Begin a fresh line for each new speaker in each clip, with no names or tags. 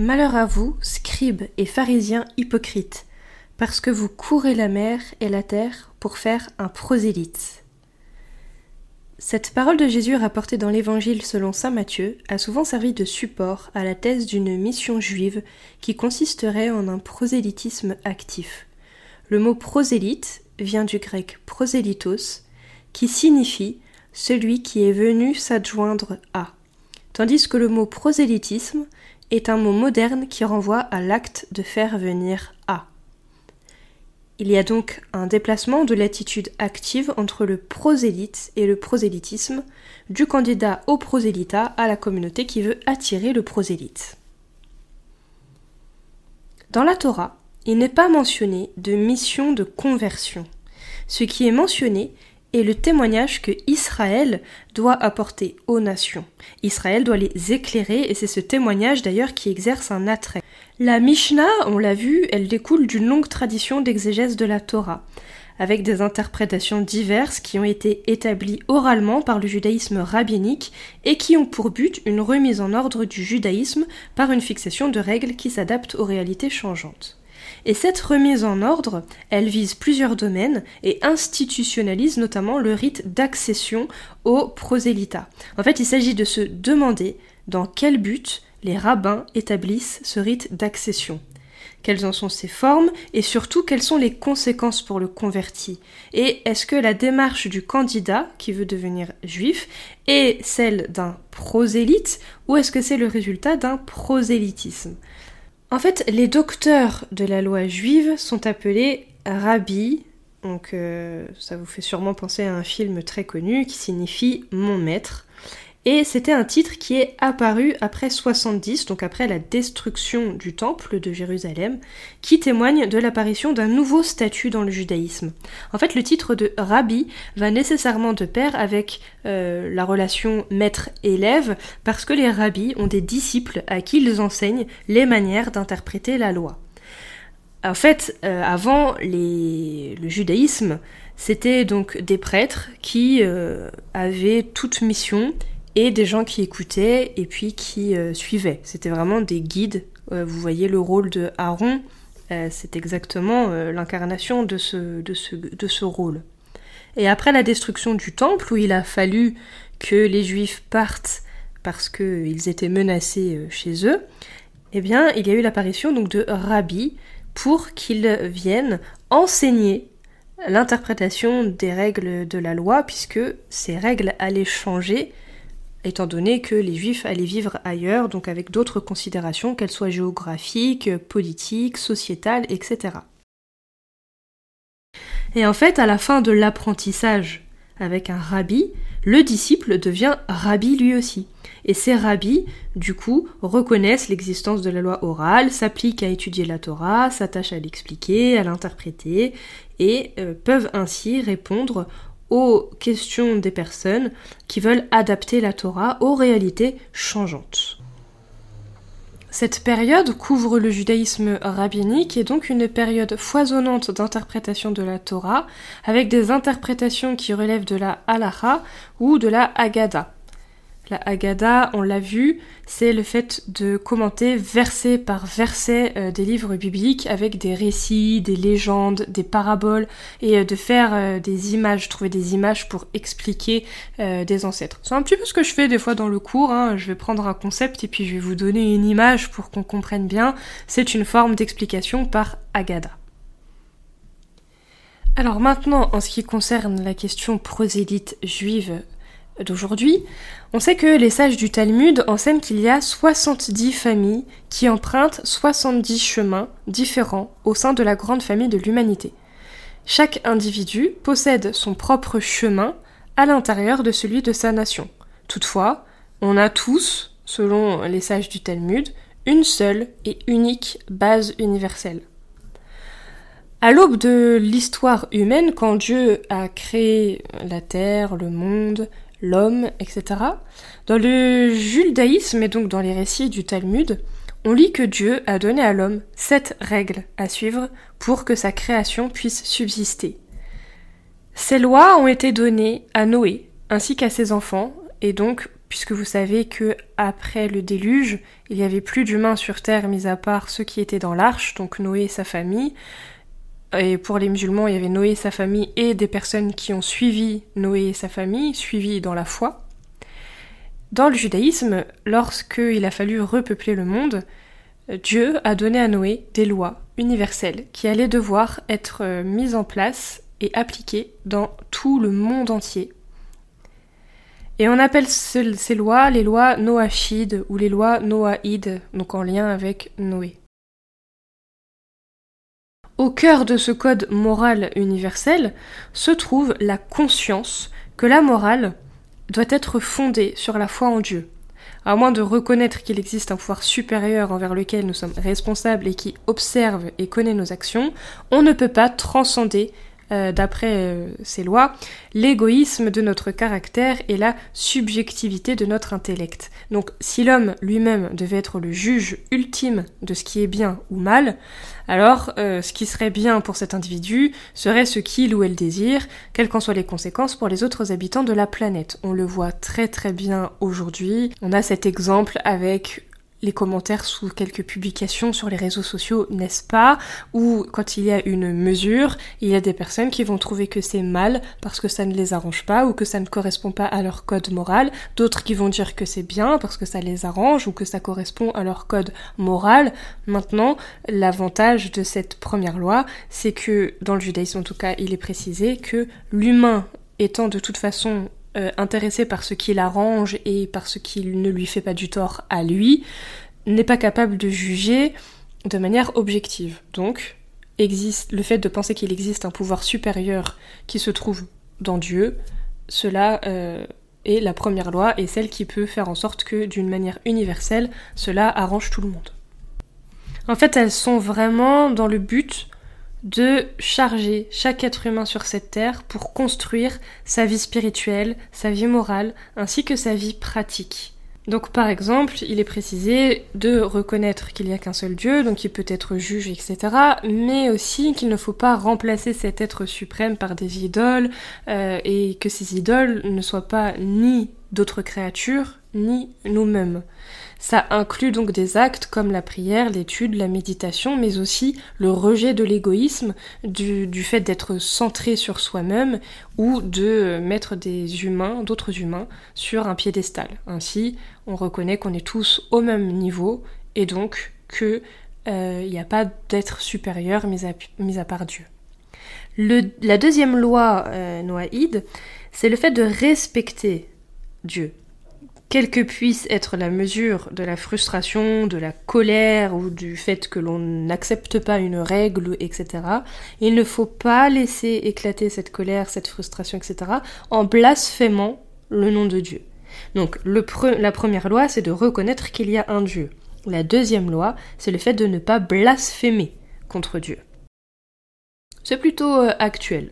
Malheur à vous, scribes et pharisiens hypocrites, parce que vous courez la mer et la terre pour faire un prosélyte. Cette parole de Jésus rapportée dans l'Évangile selon saint Matthieu a souvent servi de support à la thèse d'une mission juive qui consisterait en un prosélytisme actif. Le mot prosélyte vient du grec prosélytos, qui signifie celui qui est venu s'adjoindre à, tandis que le mot prosélytisme est un mot moderne qui renvoie à l'acte de faire venir à. Il y a donc un déplacement de l'attitude active entre le prosélyte et le prosélytisme, du candidat au prosélytat à la communauté qui veut attirer le prosélyte. Dans la Torah, il n'est pas mentionné de mission de conversion. Ce qui est mentionné est le témoignage que Israël doit apporter aux nations. Israël doit les éclairer et c'est ce témoignage d'ailleurs qui exerce un attrait. La Mishnah, on l'a vu, elle découle d'une longue tradition d'exégèse de la Torah, avec des interprétations diverses qui ont été établies oralement par le judaïsme rabbinique et qui ont pour but une remise en ordre du judaïsme par une fixation de règles qui s'adaptent aux réalités changeantes. Et cette remise en ordre, elle vise plusieurs domaines et institutionnalise notamment le rite d'accession au prosélytat. En fait, il s'agit de se demander dans quel but les rabbins établissent ce rite d'accession. Quelles en sont ses formes et surtout quelles sont les conséquences pour le converti? Et est-ce que la démarche du candidat qui veut devenir juif est celle d'un prosélyte ou est-ce que c'est le résultat d'un prosélytisme? En fait, les docteurs de la loi juive sont appelés rabbis, donc euh, ça vous fait sûrement penser à un film très connu qui signifie mon maître. Et c'était un titre qui est apparu après 70, donc après la destruction du temple de Jérusalem, qui témoigne de l'apparition d'un nouveau statut dans le judaïsme. En fait, le titre de rabbi va nécessairement de pair avec euh, la relation maître-élève, parce que les rabbis ont des disciples à qui ils enseignent les manières d'interpréter la loi. En fait, euh, avant le judaïsme, c'était donc des prêtres qui euh, avaient toute mission et des gens qui écoutaient et puis qui euh, suivaient. C'était vraiment des guides. Euh, vous voyez le rôle de Aaron, euh, c'est exactement l'incarnation de ce, rôle. Et après la destruction du temple, où il a fallu que les Juifs partent parce qu'ils étaient menacés chez eux, eh bien, il y a eu l'apparition donc de rabbis pour qu'ils viennent enseigner l'interprétation des règles de la loi, puisque ces règles allaient changer étant donné que les juifs allaient vivre ailleurs, donc avec d'autres considérations, qu'elles soient géographiques, politiques, sociétales, etc. Et en fait, à la fin de l'apprentissage avec un rabbi, le disciple devient rabbi lui aussi. Et ces rabbis, du coup, reconnaissent l'existence de la loi orale, s'appliquent à étudier la Torah, s'attachent à l'expliquer, à l'interpréter, et euh, peuvent ainsi répondre aux questions des personnes qui veulent adapter la Torah aux réalités changeantes. Cette période couvre le judaïsme rabbinique et donc une période foisonnante d'interprétation de la Torah, avec des interprétations qui relèvent de la halacha ou de la Haggadah. La Haggadah, on l'a vu, c'est le fait de commenter verset par verset euh, des livres bibliques avec des récits, des légendes, des paraboles et euh, de faire euh, des images, trouver des images pour expliquer des ancêtres. C'est un petit peu ce que je fais des fois dans le cours. Hein. Je vais prendre un concept et puis je vais vous donner une image pour qu'on comprenne bien. C'est une forme d'explication par Haggadah. Alors maintenant, en ce qui concerne la question prosélyte juive d'aujourd'hui, on sait que les sages du Talmud enseignent qu'il y a 70 familles qui empruntent 70 chemins différents au sein de la grande famille de l'humanité. Chaque individu possède son propre chemin à l'intérieur de celui de sa nation. Toutefois, on a tous, selon les sages du Talmud, une seule et unique base universelle. À l'aube de l'histoire humaine, quand Dieu a créé la terre, le monde, l'homme, etc. Dans le judaïsme et donc dans les récits du Talmud, on lit que Dieu a donné à l'homme sept règles à suivre pour que sa création puisse subsister. Ces lois ont été données à Noé ainsi qu'à ses enfants, et donc puisque vous savez que après le déluge, il n'y avait plus d'humains sur terre, mis à part ceux qui étaient dans l'arche, donc Noé et sa famille. Et pour les musulmans, il y avait Noé et sa famille et des personnes qui ont suivi Noé et sa famille, suivi dans la foi. Dans le judaïsme, lorsqu'il a fallu repeupler le monde, Dieu a donné à Noé des lois universelles qui allaient devoir être euh, mises en place et appliquées dans tout le monde entier et on appelle ces lois les lois Noachides ou les lois Noaïdes, donc en lien avec Noé. Au cœur de ce code moral universel se trouve la conscience que la morale doit être fondée sur la foi en Dieu. À moins de reconnaître qu'il existe un pouvoir supérieur envers lequel nous sommes responsables et qui observe et connaît nos actions, on ne peut pas transcender euh, d'après euh, ces lois, l'égoïsme de notre caractère et la subjectivité de notre intellect. Donc si l'homme lui-même devait être le juge ultime de ce qui est bien ou mal, alors euh, ce qui serait bien pour cet individu serait ce qu'il ou elle désire, quelles qu'en soient les conséquences pour les autres habitants de la planète. On le voit très très bien aujourd'hui. On a cet exemple avec les commentaires sous quelques publications sur les réseaux sociaux, n'est-ce pas? Ou quand il y a une mesure, il y a des personnes qui vont trouver que c'est mal parce que ça ne les arrange pas ou que ça ne correspond pas à leur code moral, d'autres qui vont dire que c'est bien parce que ça les arrange ou que ça correspond à leur code moral. Maintenant, l'avantage de cette première loi, c'est que dans le judaïsme en tout cas, il est précisé que l'humain étant de toute façon euh, intéressé par ce qui l'arrange et par ce qui ne lui fait pas du tort à lui, n'est pas capable de juger de manière objective. Donc, existe le fait de penser qu'il existe un pouvoir supérieur qui se trouve dans Dieu, cela euh, est la première loi et celle qui peut faire en sorte que d'une manière universelle, cela arrange tout le monde. En fait, elles sont vraiment dans le but de charger chaque être humain sur cette terre pour construire sa vie spirituelle, sa vie morale, ainsi que sa vie pratique. Donc par exemple, il est précisé de reconnaître qu'il n'y a qu'un seul Dieu, donc il peut être juge, etc., mais aussi qu'il ne faut pas remplacer cet être suprême par des idoles, euh, et que ces idoles ne soient pas ni d'autres créatures, ni nous-mêmes. Ça inclut donc des actes comme la prière, l'étude, la méditation, mais aussi le rejet de l'égoïsme, du, fait d'être centré sur soi-même ou de mettre des humains, d'autres humains, sur un piédestal. Ainsi, on reconnaît qu'on est tous au même niveau et donc qu'il euh, n'y a pas d'être supérieur mis à, part Dieu. la deuxième loi euh, noaïde, c'est le fait de respecter Dieu quelle que puisse être la mesure de la frustration, de la colère ou du fait que l'on n'accepte pas une règle, etc., il ne faut pas laisser éclater cette colère, cette frustration, etc., en blasphémant le nom de Dieu. Donc la première loi, c'est de reconnaître qu'il y a un Dieu. La deuxième loi, c'est le fait de ne pas blasphémer contre Dieu. C'est plutôt euh, actuel.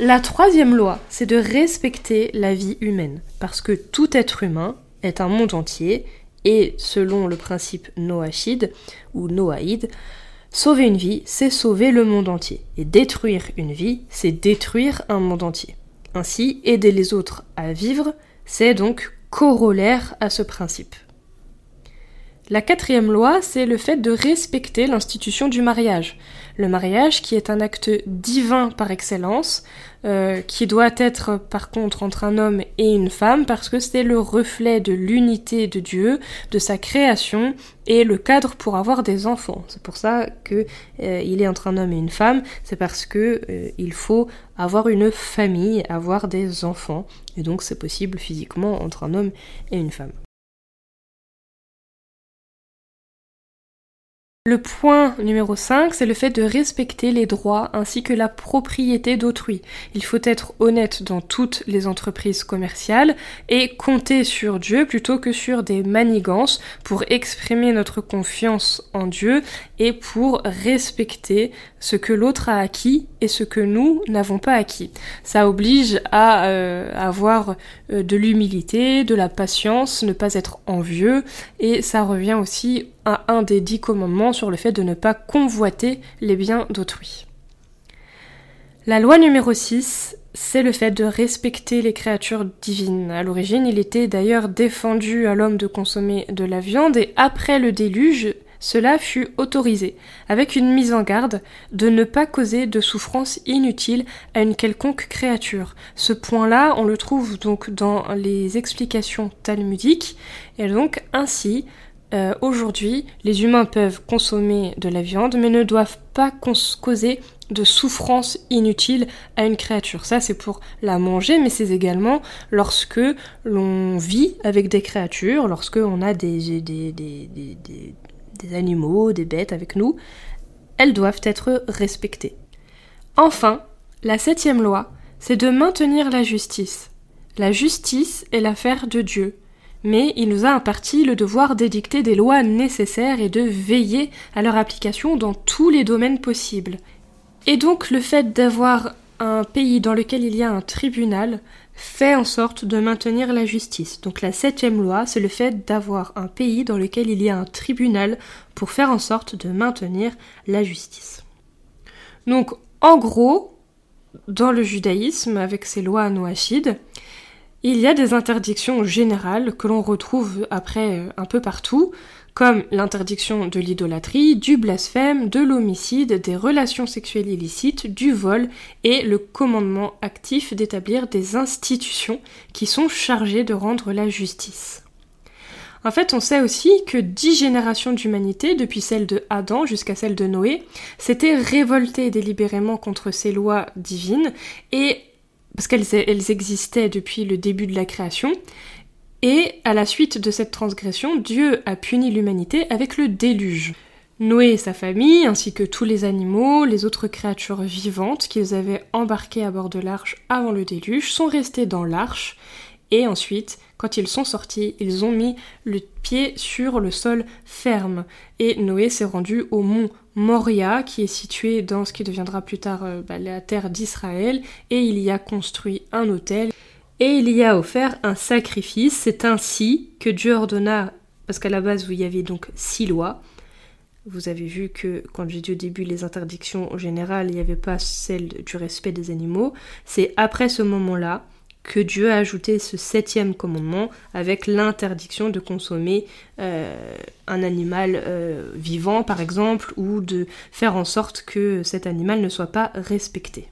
La troisième loi, c'est de respecter la vie humaine, parce que tout être humain est un monde entier, et selon le principe noachide ou noaïde, sauver une vie, c'est sauver le monde entier, et détruire une vie, c'est détruire un monde entier. Ainsi, aider les autres à vivre, c'est donc corollaire à ce principe. La quatrième loi, c'est le fait de respecter l'institution du mariage. Le mariage qui est un acte divin par excellence, euh, qui doit être par contre entre un homme et une femme parce que c'est le reflet de l'unité de Dieu, de sa création et le cadre pour avoir des enfants. C'est pour ça que euh, il est entre un homme et une femme, c'est parce que euh, il faut avoir une famille, avoir des enfants et donc c'est possible physiquement entre un homme et une femme. Le point numéro 5, c'est le fait de respecter les droits ainsi que la propriété d'autrui. Il faut être honnête dans toutes les entreprises commerciales et compter sur Dieu plutôt que sur des manigances pour exprimer notre confiance en Dieu et pour respecter ce que l'autre a acquis et ce que nous n'avons pas acquis. Ça oblige à euh, avoir euh, de l'humilité, de la patience, ne pas être envieux et ça revient aussi un des dix commandements sur le fait de ne pas convoiter les biens d'autrui. La loi numéro 6, c'est le fait de respecter les créatures divines. À l'origine, il était d'ailleurs défendu à l'homme de consommer de la viande et après le déluge, cela fut autorisé, avec une mise en garde de ne pas causer de souffrance inutile à une quelconque créature. Ce point-là, on le trouve donc dans les explications talmudiques, et donc ainsi, euh, aujourd'hui, les humains peuvent consommer de la viande, mais ne doivent pas causer de souffrance inutile à une créature. Ça, c'est pour la manger, mais c'est également lorsque l'on vit avec des créatures, lorsque on a des, des, des, des animaux, des bêtes avec nous, elles doivent être respectées. Enfin, la septième loi, c'est de maintenir la justice. La justice est l'affaire de Dieu, mais il nous a imparti le devoir d'édicter des lois nécessaires et de veiller à leur application dans tous les domaines possibles. Et donc le fait d'avoir un pays dans lequel il y a un tribunal fait en sorte de maintenir la justice. Donc la septième loi, c'est le fait d'avoir un pays dans lequel il y a un tribunal pour faire en sorte de maintenir la justice. Donc en gros, dans le judaïsme, avec ses lois noachides, il y a des interdictions générales que l'on retrouve après euh, un peu partout, comme l'interdiction de l'idolâtrie, du blasphème, de l'homicide, des relations sexuelles illicites, du vol et le commandement actif d'établir des institutions qui sont chargées de rendre la justice. En fait, on sait aussi que dix générations d'humanité, depuis celle de Adam jusqu'à celle de Noé, s'étaient révoltées délibérément contre ces lois divines, et parce qu'elles existaient depuis le début de la création, et à la suite de cette transgression, Dieu a puni l'humanité avec le déluge. Noé et sa famille, ainsi que tous les animaux, les autres créatures vivantes qu'ils avaient embarquées à bord de l'arche avant le déluge, sont restés dans l'arche, et ensuite, quand ils sont sortis, ils ont mis le pied sur le sol ferme. Et Noé s'est rendu au mont Moria, qui est situé dans ce qui deviendra plus tard euh, bah, la terre d'Israël, et il y a construit un hôtel et il y a offert un sacrifice. C'est ainsi que Dieu ordonna, parce qu'à la base, il y avait donc six lois. Vous avez vu que quand j'ai dit au début les interdictions générales, il n'y avait pas celle du respect des animaux. C'est après ce moment-là que Dieu a ajouté ce septième commandement avec l'interdiction de consommer euh, un animal euh, vivant, par exemple, ou de faire en sorte que cet animal ne soit pas respecté.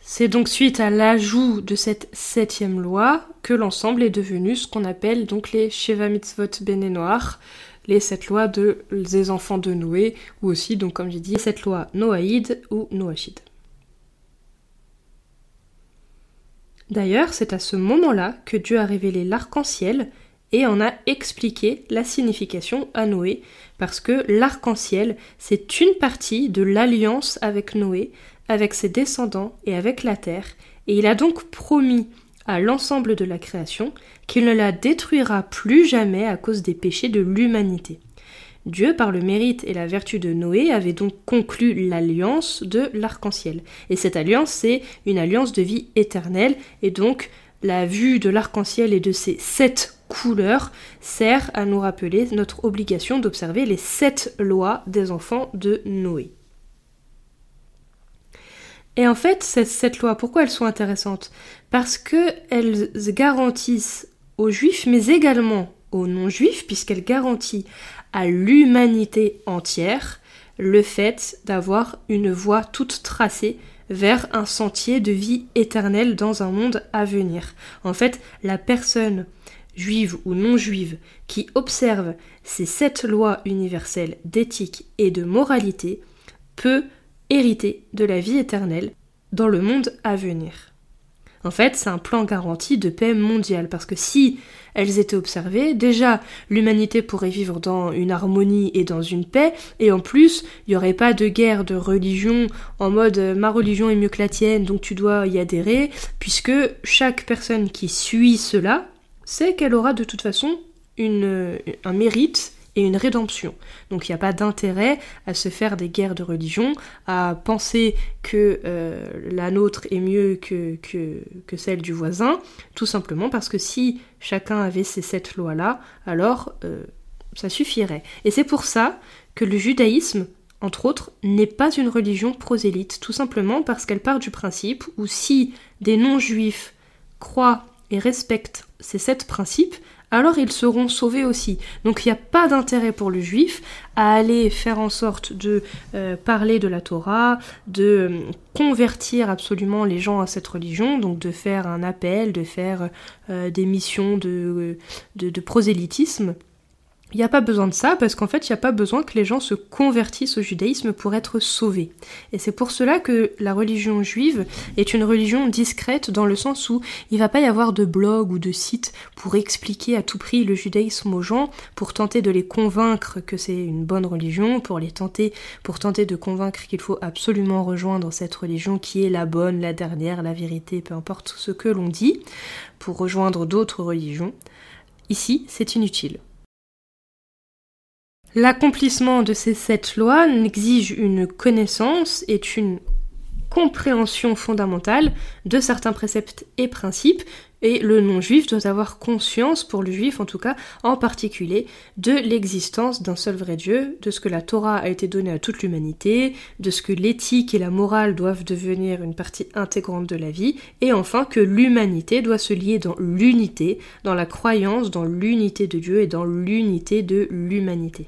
C'est donc suite à l'ajout de cette septième loi que l'ensemble est devenu ce qu'on appelle donc les Sheva Mitzvot Noirs, les sept lois de, des enfants de Noé, ou aussi, donc comme j'ai dit, cette loi Noaïde ou Noachide. D'ailleurs, c'est à ce moment-là que Dieu a révélé l'arc-en-ciel et en a expliqué la signification à Noé, parce que l'arc-en-ciel, c'est une partie de l'alliance avec Noé, avec ses descendants et avec la terre, et il a donc promis à l'ensemble de la création qu'il ne la détruira plus jamais à cause des péchés de l'humanité. Dieu, par le mérite et la vertu de Noé, avait donc conclu l'alliance de l'arc-en-ciel. Et cette alliance, c'est une alliance de vie éternelle, et donc la vue de l'arc-en-ciel et de ses sept couleurs sert à nous rappeler notre obligation d'observer les sept lois des enfants de Noé. Et en fait, cette, loi, pourquoi elles sont intéressantes? Parce qu'elles garantissent aux juifs, mais également aux non-juifs, puisqu'elles garantissent à l'humanité entière le fait d'avoir une voie toute tracée vers un sentier de vie éternelle dans un monde à venir. En fait, la personne juive ou non juive qui observe ces sept lois universelles d'éthique et de moralité peut hériter de la vie éternelle dans le monde à venir. En fait, c'est un plan garanti de paix mondiale, parce que si elles étaient observées, déjà, l'humanité pourrait vivre dans une harmonie et dans une paix, et en plus, il n'y aurait pas de guerre de religion en mode ma religion est mieux que la tienne, donc tu dois y adhérer, puisque chaque personne qui suit cela sait qu'elle aura de toute façon une, un mérite et une rédemption. Donc il n'y a pas d'intérêt à se faire des guerres de religion, à penser que euh, la nôtre est mieux que, que, celle du voisin, tout simplement parce que si chacun avait ces sept lois-là, alors euh, ça suffirait. Et c'est pour ça que le judaïsme entre autres, n'est pas une religion prosélyte, tout simplement parce qu'elle part du principe où si des non-juifs croient et respectent ces sept principes, alors ils seront sauvés aussi. Donc il n'y a pas d'intérêt pour le juif à aller faire en sorte de euh, parler de la Torah, de euh, convertir absolument les gens à cette religion, donc de faire un appel, de faire euh, des missions de, de prosélytisme. Il n'y a pas besoin de ça parce qu'en fait, il n'y a pas besoin que les gens se convertissent au judaïsme pour être sauvés. Et c'est pour cela que la religion juive est une religion discrète dans le sens où il ne va pas y avoir de blog ou de site pour expliquer à tout prix le judaïsme aux gens, pour tenter de les convaincre que c'est une bonne religion, pour les tenter, pour tenter de convaincre qu'il faut absolument rejoindre cette religion qui est la bonne, la dernière, la vérité, peu importe ce que l'on dit, pour rejoindre d'autres religions. Ici, c'est inutile. L'accomplissement de ces sept lois exige une connaissance et une compréhension fondamentale de certains préceptes et principes, et le non-juif doit avoir conscience, pour le juif en tout cas, en particulier, de l'existence d'un seul vrai Dieu, de ce que la Torah a été donnée à toute l'humanité, de ce que l'éthique et la morale doivent devenir une partie intégrante de la vie, et enfin que l'humanité doit se lier dans l'unité, dans la croyance, dans l'unité de Dieu et dans l'unité de l'humanité.